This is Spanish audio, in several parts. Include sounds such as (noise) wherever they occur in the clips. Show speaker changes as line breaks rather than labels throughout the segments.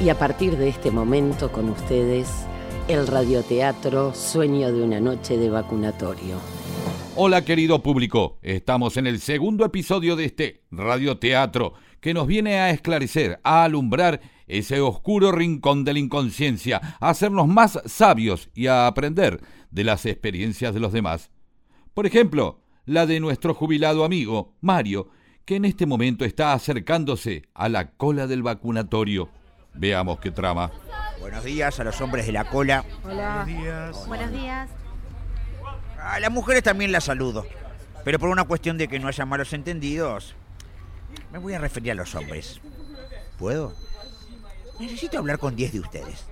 Y a partir de este momento con ustedes, el radioteatro Sueño de una noche de vacunatorio.
Hola querido público, estamos en el segundo episodio de este radioteatro que nos viene a esclarecer, a alumbrar ese oscuro rincón de la inconsciencia, a hacernos más sabios y a aprender de las experiencias de los demás. Por ejemplo, la de nuestro jubilado amigo, Mario, que en este momento está acercándose a la cola del vacunatorio. Veamos qué trama.
Buenos días a los hombres de la cola.
Hola. Buenos días.
Buenos días.
A las mujeres también las saludo. Pero por una cuestión de que no haya malos entendidos, me voy a referir a los hombres. ¿Puedo? Necesito hablar con 10 de ustedes.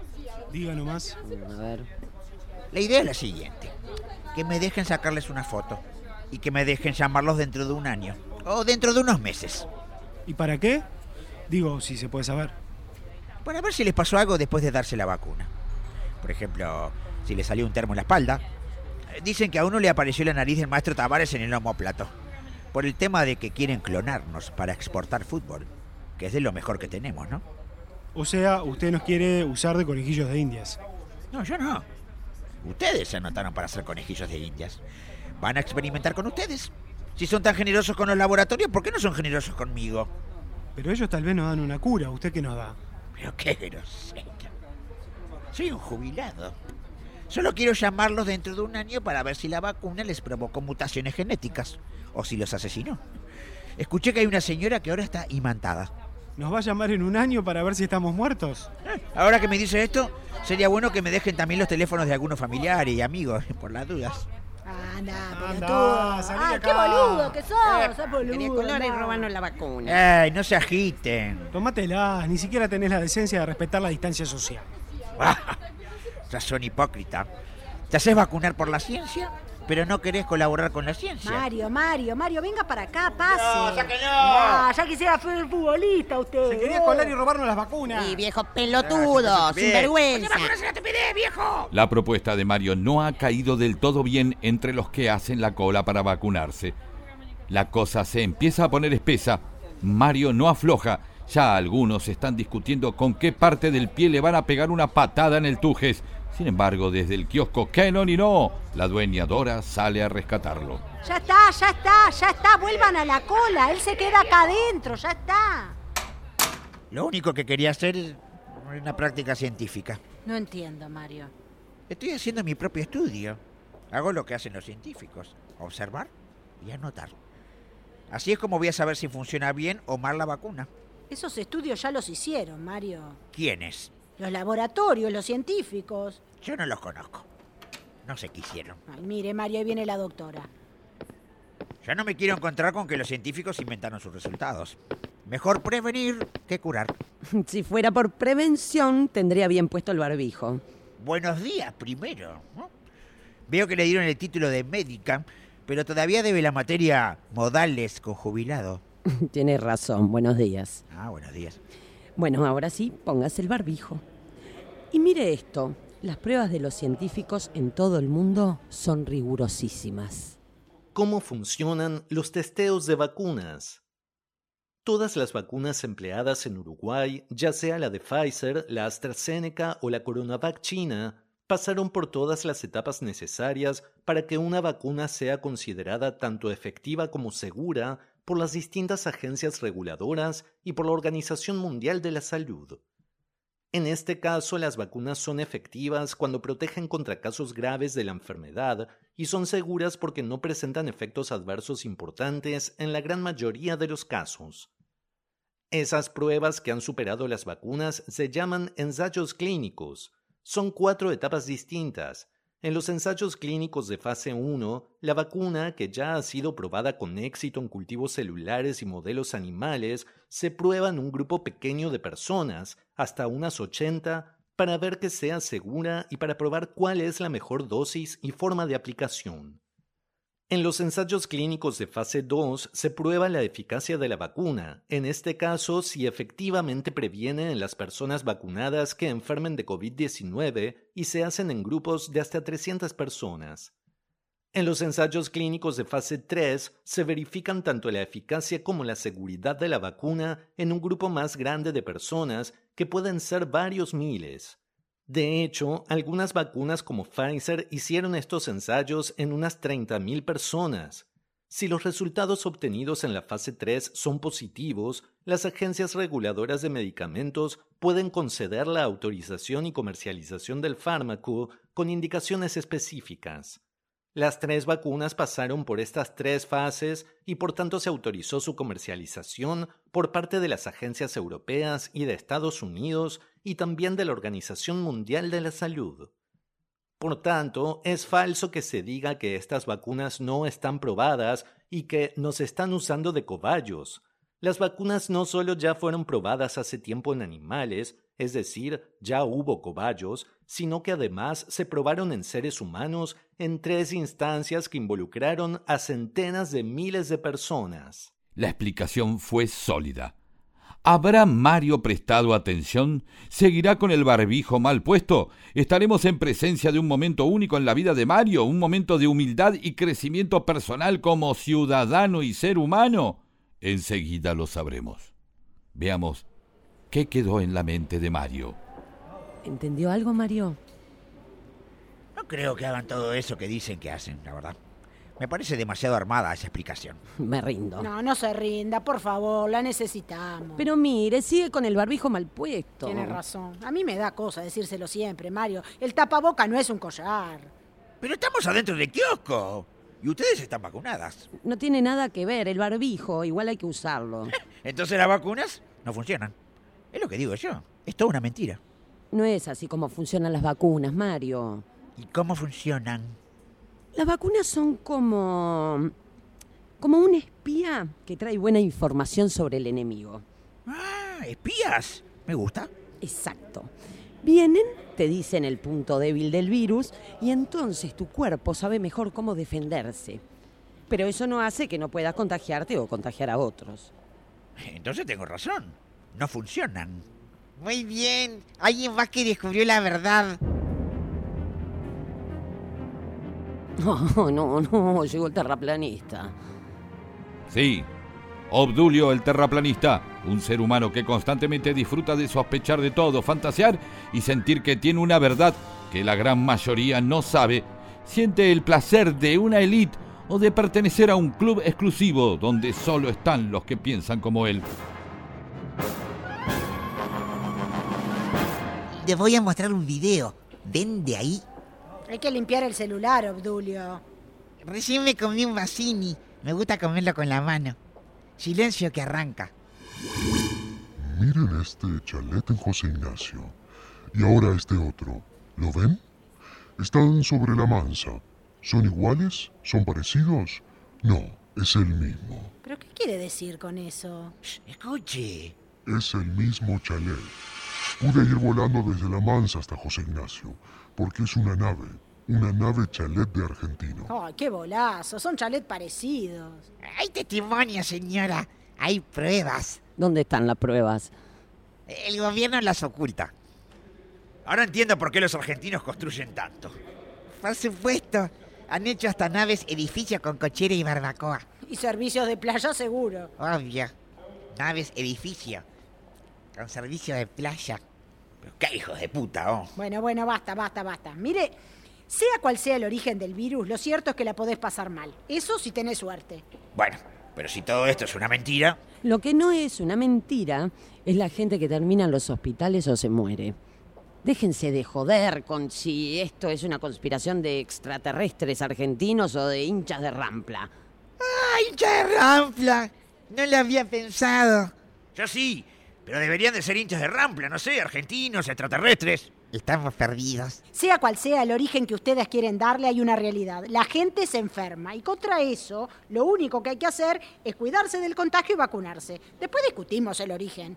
Diga nomás.
A ver.
La idea es la siguiente. Que me dejen sacarles una foto. Y que me dejen llamarlos dentro de un año. O dentro de unos meses.
¿Y para qué? Digo, si se puede saber.
Para ver si les pasó algo después de darse la vacuna. Por ejemplo, si les salió un termo en la espalda. Eh, Dicen que a uno le apareció la nariz del maestro Tavares en el homóplato. Por el tema de que quieren clonarnos para exportar fútbol. Que es de lo mejor que tenemos, ¿no?
O sea, usted nos quiere usar de conejillos de indias.
No, yo no. Ustedes se anotaron para ser conejillos de indias. Van a experimentar con ustedes. Si son tan generosos con los laboratorios, ¿por qué no son generosos conmigo?
Pero ellos tal vez nos dan una cura. ¿Usted qué nos da?
Pero qué grosero. Soy un jubilado. Solo quiero llamarlos dentro de un año para ver si la vacuna les provocó mutaciones genéticas o si los asesinó. Escuché que hay una señora que ahora está imantada.
¿Nos va a llamar en un año para ver si estamos muertos?
Eh, Ahora que me dice esto, sería bueno que me dejen también los teléfonos de algunos familiares y amigos, (laughs) por las dudas.
Anda,
Anda,
pelotudo.
salí
Ah, qué boludo que sos, sos boludo.
Robarnos la vacuna.
¡Ay, no se agiten!
Tómatela, ni siquiera tenés la decencia de respetar la distancia social. (laughs)
Ya son hipócrita. Te haces vacunar por la ciencia, pero no querés colaborar con la ciencia.
Mario, Mario, Mario, venga para acá, pase.
No, sáquenlo.
Ah, ya quisiera ser futbolista usted.
Se quería colar y robarnos las vacunas.
Y viejo pelotudo, sinvergüenza.
La propuesta de Mario no ha caído del todo bien entre los que hacen la cola para vacunarse. La cosa se empieza a poner espesa. Mario no afloja. Ya algunos están discutiendo con qué parte del pie le van a pegar una patada en el tujes. Sin embargo, desde el kiosco Canon y no, la dueña Dora sale a rescatarlo.
Ya está, ya está, ya está. Vuelvan a la cola. Él se queda acá adentro, ya está.
Lo único que quería hacer es una práctica científica.
No entiendo, Mario.
Estoy haciendo mi propio estudio. Hago lo que hacen los científicos. Observar y anotar. Así es como voy a saber si funciona bien o mal la vacuna.
Esos estudios ya los hicieron, Mario.
¿Quiénes?
Los laboratorios, los científicos.
Yo no los conozco. No sé qué hicieron.
Ay, mire, Mario, ahí viene la doctora.
Ya no me quiero encontrar con que los científicos inventaron sus resultados. Mejor prevenir que curar. (laughs)
Si fuera por prevención, tendría bien puesto el barbijo.
Buenos días primero. ¿no? Veo que le dieron el título de médica, pero todavía debe la materia modales con jubilado. (laughs)
Tiene razón, buenos días.
Ah, buenos días.
Bueno, ahora sí, póngase el barbijo. Y mire esto, las pruebas de los científicos en todo el mundo son rigurosísimas.
¿Cómo funcionan los testeos de vacunas? Todas las vacunas empleadas en Uruguay, ya sea la de Pfizer, la AstraZeneca o la CoronaVac china, pasaron por todas las etapas necesarias para que una vacuna sea considerada tanto efectiva como segura por las distintas agencias reguladoras y por la Organización Mundial de la Salud. En este caso, las vacunas son efectivas cuando protegen contra casos graves de la enfermedad y son seguras porque no presentan efectos adversos importantes en la gran mayoría de los casos. Esas pruebas que han superado las vacunas se llaman ensayos clínicos. Son cuatro etapas distintas. En los ensayos clínicos de fase 1, la vacuna, que ya ha sido probada con éxito en cultivos celulares y modelos animales, se prueba en un grupo pequeño de personas, hasta unas 80, para ver que sea segura y para probar cuál es la mejor dosis y forma de aplicación. En los ensayos clínicos de fase 2 se prueba la eficacia de la vacuna, en este caso si efectivamente previene en las personas vacunadas que enfermen de COVID-19 y se hacen en grupos de hasta 300 personas. En los ensayos clínicos de fase 3 se verifican tanto la eficacia como la seguridad de la vacuna en un grupo más grande de personas, que pueden ser varios miles. De hecho, algunas vacunas como Pfizer hicieron estos ensayos en unas 30.000 personas. Si los resultados obtenidos en la fase 3 son positivos, las agencias reguladoras de medicamentos pueden conceder la autorización y comercialización del fármaco con indicaciones específicas. Las tres vacunas pasaron por estas tres fases y por tanto se autorizó su comercialización por parte de las agencias europeas y de Estados Unidos y también de la Organización Mundial de la Salud. Por tanto, es falso que se diga que estas vacunas no están probadas y que nos están usando de cobayos. Las vacunas no solo ya fueron probadas hace tiempo en animales, es decir, ya hubo cobayos, sino que además se probaron en seres humanos en tres instancias que involucraron a centenas de miles de personas.
La explicación fue sólida. ¿Habrá Mario prestado atención? ¿Seguirá con el barbijo mal puesto? ¿Estaremos en presencia de un momento único en la vida de Mario? ¿Un momento de humildad y crecimiento personal como ciudadano y ser humano? Enseguida lo sabremos. Veamos qué quedó en la mente de Mario.
¿Entendió algo, Mario?
No creo que hagan todo eso que dicen que hacen, la verdad. Me parece demasiado armada esa explicación.
Me rindo.
No, no se rinda, por favor, la necesitamos.
Pero mire, sigue con el barbijo mal puesto.
Tiene razón. A mí me da cosa decírselo siempre, Mario. El tapaboca no es un collar.
Pero estamos adentro del kiosco. Y ustedes están vacunadas.
No tiene nada que ver, el barbijo, igual hay que usarlo. (laughs)
Entonces las vacunas no funcionan. Es lo que digo yo. Es toda una mentira.
No es así como funcionan las vacunas, Mario.
¿Y cómo funcionan?
Las vacunas son como. como un espía que trae buena información sobre el enemigo.
Ah, espías. Me gusta.
Exacto. Vienen, te dicen el punto débil del virus y entonces tu cuerpo sabe mejor cómo defenderse. Pero eso no hace que no puedas contagiarte o contagiar a otros.
Entonces tengo razón. No funcionan.
Muy bien. Alguien más que descubrió la verdad. (laughs)
No, no, no, llegó el terraplanista.
Sí, Obdulio el terraplanista, un ser humano que constantemente disfruta de sospechar de todo, fantasear y sentir que tiene una verdad que la gran mayoría no sabe, siente el placer de una élite o de pertenecer a un club exclusivo donde solo están los que piensan como él.
Les voy a mostrar un video. ¿Ven de ahí?
Hay que limpiar el celular, Obdulio.
Recién me comí un vasini. Me gusta comerlo con la mano. Silencio que arranca.
Miren este chalet en José Ignacio. Y ahora este otro. ¿Lo ven? Están sobre la mansa. ¿Son iguales? ¿Son parecidos? No, es el mismo.
¿Pero qué quiere decir con eso?
Escuche.
Es el mismo chalet. Pude ir volando desde la mansa hasta José Ignacio, porque es una nave, una nave chalet de argentino.
¡Ay, qué bolazo! Son chalet parecidos.
Hay testimonio, señora. Hay pruebas.
¿Dónde están las pruebas?
El gobierno las oculta.
Ahora entiendo por qué los argentinos construyen tanto.
Por supuesto. Han hecho hasta naves edificios con cochera y barbacoa.
Y servicios de playa seguro.
Obvio. Naves edificio. Con servicio de playa.
Pero qué hijos de puta, oh.
Bueno, bueno, basta, basta, basta. Mire, sea cual sea el origen del virus, lo cierto es que la podés pasar mal. Eso si tenés suerte.
Bueno, pero si todo esto es una mentira.
Lo que no es una mentira es la gente que termina en los hospitales o se muere. Déjense de joder con si esto es una conspiración de extraterrestres argentinos o de hinchas de Rampla.
¡Ay, hincha de Rampla! No lo había pensado.
Yo sí, pero deberían de ser hinchas de Rampla, no sé, argentinos, extraterrestres.
Estamos perdidos.
Sea cual sea el origen que ustedes quieren darle, hay una realidad. La gente se enferma y contra eso lo único que hay que hacer es cuidarse del contagio y vacunarse. Después discutimos el origen.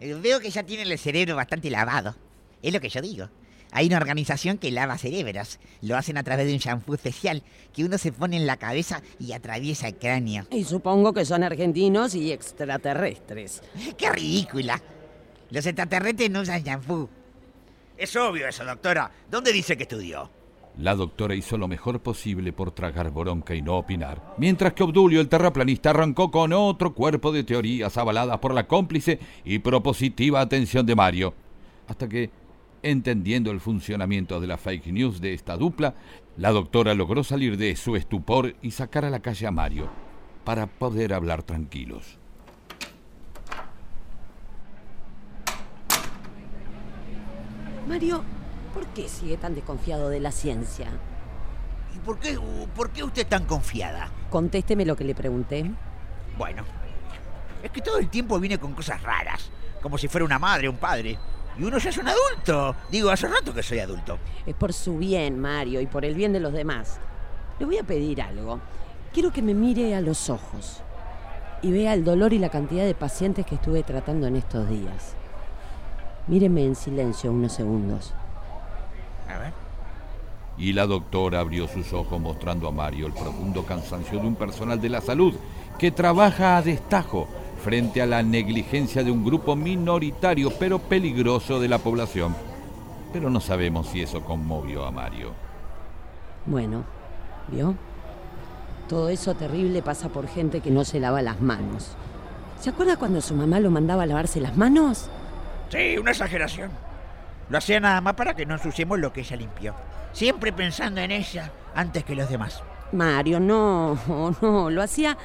Eh, Veo que ya tienen el cerebro bastante lavado. Es lo que yo digo. Hay una organización que lava cerebros. Lo hacen a través de un shampoo especial que uno se pone en la cabeza y atraviesa el cráneo.
Y supongo que son argentinos y extraterrestres. (laughs)
¡Qué ridícula! Los extraterrestres no usan shampoo.
Es obvio eso, doctora. ¿Dónde dice que estudió?
La doctora hizo lo mejor posible por tragar bronca y no opinar, mientras que Obdulio, el terraplanista, arrancó con otro cuerpo de teorías avaladas por la cómplice y propositiva atención de Mario, hasta que, entendiendo el funcionamiento de la fake news de esta dupla, la doctora logró salir de su estupor y sacar a la calle a Mario, para poder hablar tranquilos.
Mario, ¿por qué sigue tan desconfiado de la ciencia?
¿Y por qué, por qué usted tan confiada?
Contésteme lo que le pregunté.
Bueno, es que todo el tiempo viene con cosas raras, como si fuera una madre o un padre. Y uno ya es un adulto. Digo, hace rato que soy adulto.
Es por su bien, Mario, y por el bien de los demás. Le voy a pedir algo. Quiero que me mire a los ojos y vea el dolor y la cantidad de pacientes que estuve tratando en estos días. Míreme en silencio unos segundos.
A ver.
Y la doctora abrió sus ojos mostrando a Mario el profundo cansancio de un personal de la salud que trabaja a destajo frente a la negligencia de un grupo minoritario pero peligroso de la población. Pero no sabemos si eso conmovió a Mario.
Bueno, ¿vio? Todo eso terrible pasa por gente que no se lava las manos. ¿Se acuerda cuando su mamá lo mandaba a lavarse las manos?
Sí, una exageración. Lo hacía nada más para que no ensuciemos lo que ella limpió. Siempre pensando en ella antes que los demás.
Mario, no, (laughs) no, lo hacía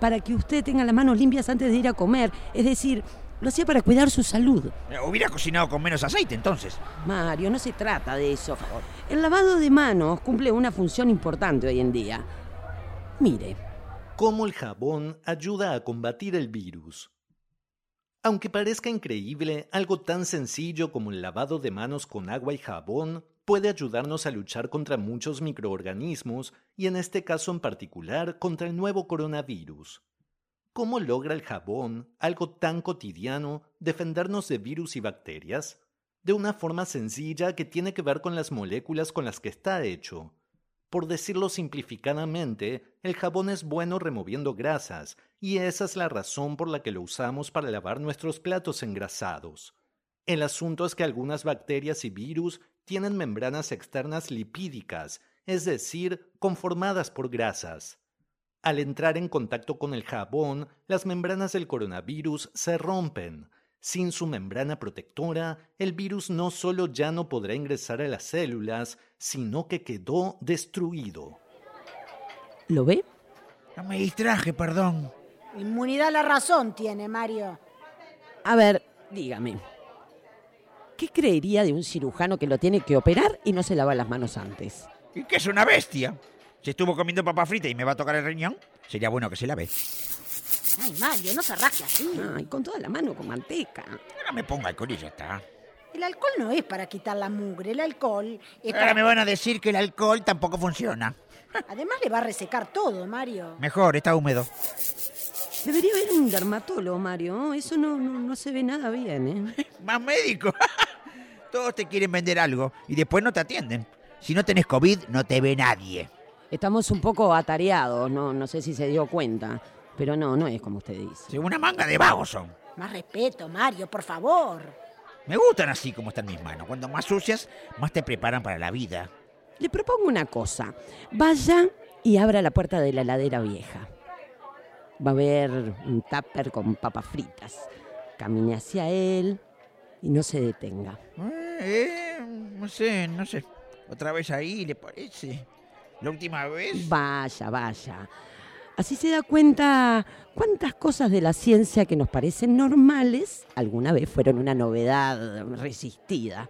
para que usted tenga las manos limpias antes de ir a comer. Es decir, lo hacía para cuidar su salud.
Hubiera cocinado con menos aceite entonces.
Mario, no se trata de eso. El lavado de manos cumple una función importante hoy en día. Mire,
Cómo el jabón ayuda a combatir el virus. Aunque parezca increíble, algo tan sencillo como el lavado de manos con agua y jabón puede ayudarnos a luchar contra muchos microorganismos y en este caso en particular contra el nuevo coronavirus. ¿Cómo logra el jabón, algo tan cotidiano, defendernos de virus y bacterias? De una forma sencilla que tiene que ver con las moléculas con las que está hecho. Por decirlo simplificadamente, el jabón es bueno removiendo grasas, y esa es la razón por la que lo usamos para lavar nuestros platos engrasados. El asunto es que algunas bacterias y virus tienen membranas externas lipídicas, es decir, conformadas por grasas. Al entrar en contacto con el jabón, las membranas del coronavirus se rompen. Sin su membrana protectora, el virus no solo ya no podrá ingresar a las células, sino que quedó destruido.
¿lo ve?
No me distraje, perdón.
Inmunidad a la razón tiene, Mario.
A ver, dígame. ¿Qué creería de un cirujano que lo tiene que operar y no se lava las manos antes?
¿Y que es una bestia? Si estuvo comiendo papa frita y me va a tocar el riñón, sería bueno que se lave.
Ay, Mario, no se rasque así.
Ay, con toda la mano con manteca.
Ahora me ponga alcohol y ya está.
El alcohol no es para quitar la mugre, el alcohol es
Ahora
para...
me van a decir que el alcohol tampoco funciona.
Además le va a resecar todo, Mario.
Mejor, está húmedo.
Debería haber un dermatólogo, Mario. Eso no, no, no se ve nada bien, ¿eh? (laughs)
Más médico. (laughs) Todos te quieren vender algo y después no te atienden. Si no tenés COVID, no te ve nadie.
Estamos un poco atareados, no, no sé si se dio cuenta. Pero no, no es como usted dice.
Sí, Una manga de vagos son.
Más respeto, Mario, por favor.
Me gustan así como están mis manos. Cuando más sucias, más te preparan para la vida.
Le propongo una cosa. Vaya y abra la puerta de la heladera vieja. Va a ver un tupper con papas fritas. Camine hacia él y no se detenga.
Eh, eh, no sé, no sé. Otra vez ahí, ¿le parece? La última vez.
Vaya, vaya. Así se da cuenta cuántas cosas de la ciencia que nos parecen normales alguna vez fueron una novedad resistida.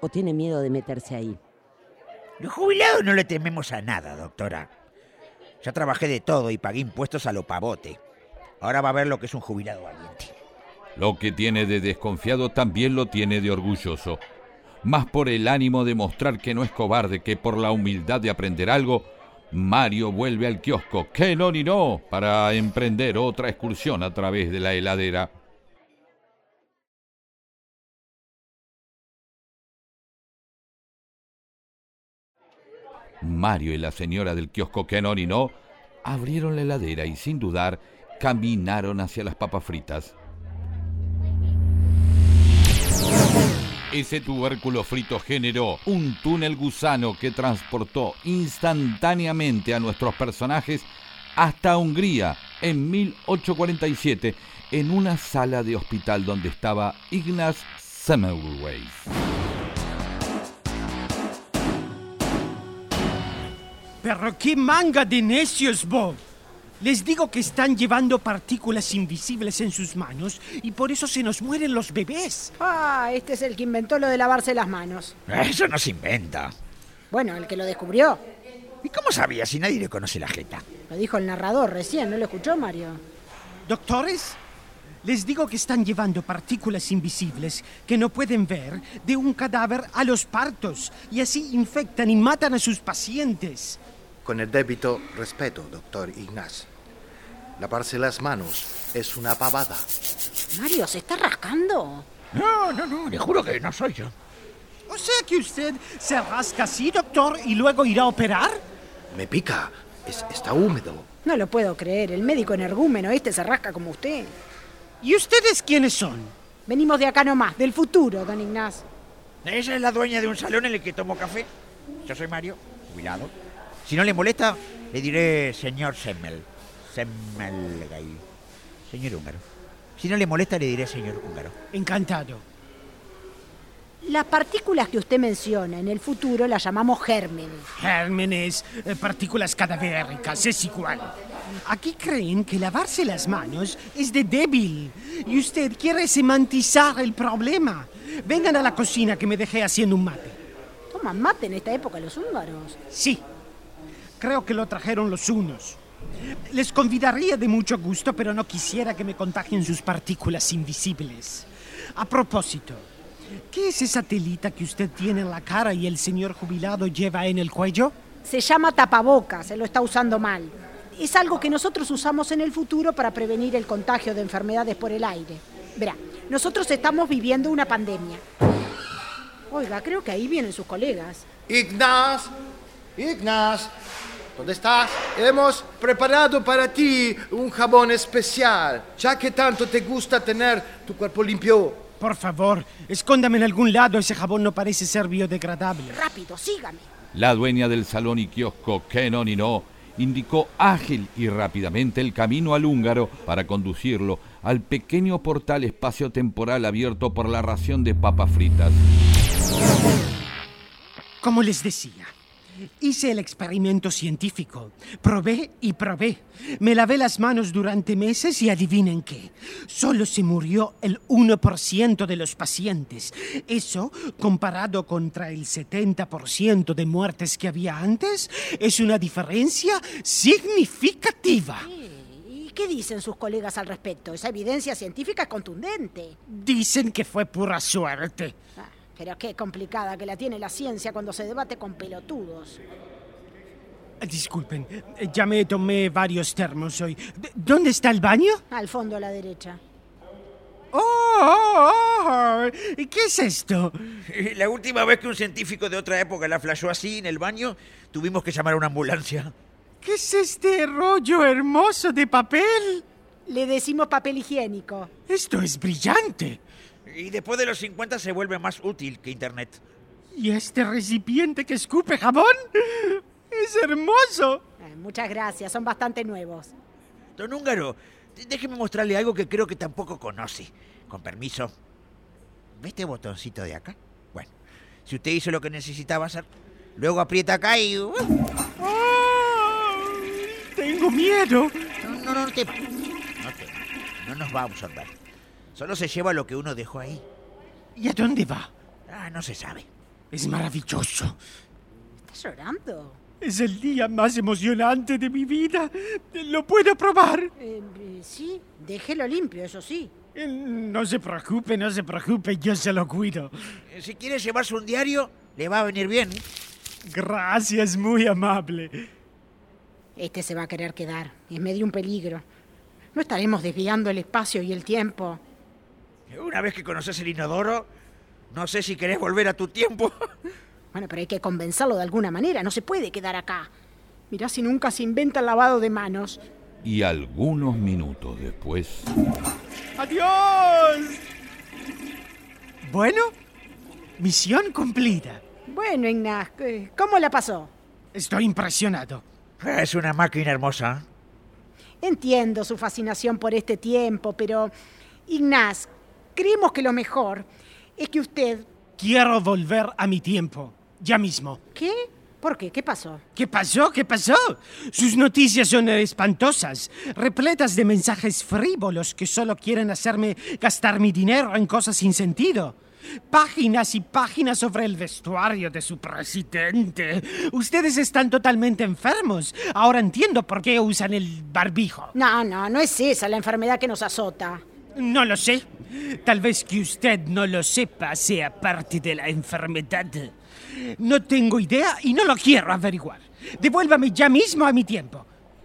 ¿O tiene miedo de meterse ahí?
Los jubilados no le tememos a nada, doctora. Ya trabajé de todo y pagué impuestos a lo pavote. Ahora va a ver lo que es un jubilado valiente.
Lo que tiene de desconfiado también lo tiene de orgulloso. Más por el ánimo de mostrar que no es cobarde que por la humildad de aprender algo, Mario vuelve al kiosco, que no ni no, para emprender otra excursión a través de la heladera. Mario y la señora del kiosco que no ni no abrieron la heladera y sin dudar caminaron hacia las papas fritas. Ese tubérculo frito generó un túnel gusano que transportó instantáneamente a nuestros personajes hasta Hungría en 1847 en una sala de hospital donde estaba Ignaz Semmelweis.
Pero qué manga de necios. Les digo que están llevando partículas invisibles en sus manos y por eso se nos mueren los bebés.
Ah, este es el que inventó lo de lavarse las manos.
Eso no se inventa.
Bueno, el que lo descubrió.
¿Y cómo sabía si nadie le conoce la jeta?
Lo dijo el narrador recién, ¿no lo escuchó, Mario?
Doctores, les digo que están llevando partículas invisibles que no pueden ver de un cadáver a los partos y así infectan y matan a sus pacientes.
Con el débito respeto, doctor Ignaz. Lavarse las manos es una pavada.
Mario, ¿se está rascando?
No, no, no, le juro que no soy yo.
O sea que usted se rasca así, doctor, y luego irá a operar.
Me pica. Es- está húmedo.
No lo puedo creer, el médico energúmeno este se rasca como usted.
¿Y ustedes quiénes son?
Venimos de acá nomás, del futuro, don Ignaz.
Ella es la dueña de un salón en el que tomo café. Yo soy Mario, jubilado. Si no le molesta, le diré señor Semmel. Semmelgay. Señor húngaro. Si no le molesta, le diré señor húngaro.
Encantado.
Las partículas que usted menciona en el futuro las llamamos gérmenes.
Gérmenes, eh, partículas cadavéricas, es igual. Aquí creen que lavarse las manos es de débil y usted quiere semantizar el problema. Vengan a la cocina que me dejé haciendo un mate.
¿Toman mate en esta época los húngaros?
Sí, creo que lo trajeron los unos. Les convidaría de mucho gusto, pero no quisiera que me contagien sus partículas invisibles. A propósito, ¿qué es esa telita que usted tiene en la cara y el señor jubilado lleva en el cuello?
Se llama tapabocas, se lo está usando mal. Es algo que nosotros usamos en el futuro para prevenir el contagio de enfermedades por el aire. Verá, nosotros estamos viviendo una pandemia. Oiga, creo que ahí vienen sus colegas.
Ignaz, Ignaz, ¿dónde estás? Hemos preparado para ti un jabón especial, ya que tanto te gusta tener tu cuerpo limpio.
Por favor, escóndame en algún lado, ese jabón no parece ser biodegradable.
Rápido, sígame.
La dueña del salón y kiosco Kenon y No indicó ágil y rápidamente el camino al húngaro para conducirlo al pequeño portal espacio-temporal abierto por la ración de papas fritas.
Como les decía, hice el experimento científico. Probé y probé. Me lavé las manos durante meses y adivinen qué. Solo se murió el 1% de los pacientes. Eso, comparado contra el 70% de muertes que había antes, es una diferencia significativa.
¿Y qué dicen sus colegas al respecto? Esa evidencia científica es contundente.
Dicen que fue pura suerte.
Ah, pero qué complicada que la tiene la ciencia cuando se debate con pelotudos.
Disculpen, ya me tomé varios termos hoy. ¿Dónde está el baño?
Al fondo a la derecha.
¡Oh! oh, oh! ¿Qué es esto?
La última vez que un científico de otra época la flashó así en el baño, tuvimos que llamar a una ambulancia.
¿Qué es este rollo hermoso de papel?
Le decimos papel higiénico.
Esto es brillante.
Y después de los 50 se vuelve más útil que Internet.
¿Y este recipiente que escupe jabón? ¡Es hermoso!
Eh, muchas gracias, son bastante nuevos.
Don Húngaro, déjeme mostrarle algo que creo que tampoco conoce. Con permiso. ¿Ve este botoncito de acá? Bueno, si usted hizo lo que necesitaba hacer, luego aprieta acá y...
¡Ay! Tengo miedo.
No, no, no, no tema. No tema. No nos va a absorber. Solo se lleva lo que uno dejó ahí.
¿Y a dónde va?
Ah, no se sabe.
Es maravilloso.
¿Estás llorando?
Es el día más emocionante de mi vida. Lo puedo probar.
Eh, eh, sí, déjelo limpio, eso sí.
Eh, No se preocupe, no se preocupe, yo se lo cuido.
Si quiere llevarse un diario, le va a venir bien.
Gracias, muy amable.
Este se va a querer quedar. Es medio un peligro. No estaremos desviando el espacio y el tiempo.
Una vez que conoces el inodoro, no sé si querés volver a tu tiempo. (laughs)
Bueno, pero hay que convencerlo de alguna manera. No se puede quedar acá. Mirá si nunca se inventa el lavado de manos.
Y algunos minutos después...
¡Adiós! Bueno, Misión cumplida.
Bueno, Ignaz, ¿cómo la pasó?
Estoy impresionado.
Es una máquina hermosa.
Entiendo su fascinación por este tiempo, pero Ignaz, creemos que lo mejor es que usted...
Quiero volver a mi tiempo, ya mismo.
¿Qué? ¿Por qué? ¿Qué pasó?
¿Qué pasó? ¿Qué pasó? Sus noticias son espantosas, repletas de mensajes frívolos que solo quieren hacerme gastar mi dinero en cosas sin sentido. Páginas y páginas sobre el vestuario de su presidente. Ustedes están totalmente enfermos. Ahora entiendo por qué usan el barbijo.
No, no, no es esa la enfermedad que nos azota.
No lo sé. Tal vez que usted no lo sepa sea parte de la enfermedad. No tengo idea y no lo quiero averiguar. Devuélvame ya mismo a mi tiempo.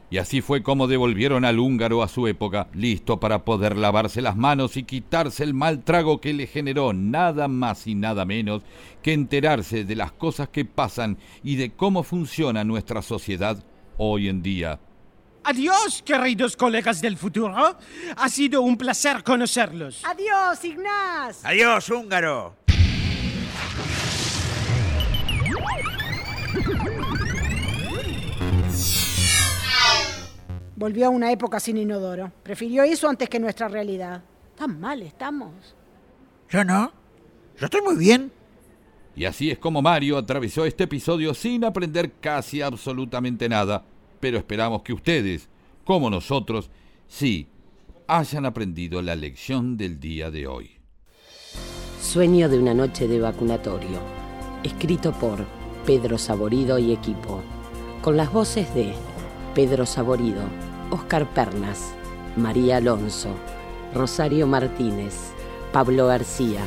Y así fue como devolvieron al húngaro a su época, listo para poder lavarse las manos y quitarse el mal trago que le generó nada más y nada menos que enterarse de las cosas que pasan y de cómo funciona nuestra sociedad hoy en día.
Adiós, queridos colegas del futuro. Ha sido un placer conocerlos.
Adiós, Ignaz.
Adiós, húngaro.
Volvió a una época sin inodoro. Prefirió eso antes que nuestra realidad. Tan mal estamos.
Yo no. Yo estoy muy bien.
Y así es como Mario atravesó este episodio sin aprender casi absolutamente nada. Pero esperamos que ustedes, como nosotros, sí hayan aprendido la lección del día de hoy.
Sueño de una noche de vacunatorio. Escrito por Pedro Saborido y equipo. Con las voces de Pedro Saborido, Oscar Pernas, María Alonso, Rosario Martínez, Pablo García,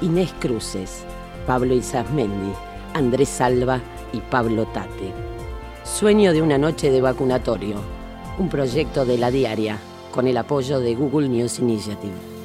Inés Cruces, Pablo Isasmendi, Andrés Salva y Pablo Tate. Sueño de una noche de vacunatorio, un proyecto de la diaria con el apoyo de Google News Initiative.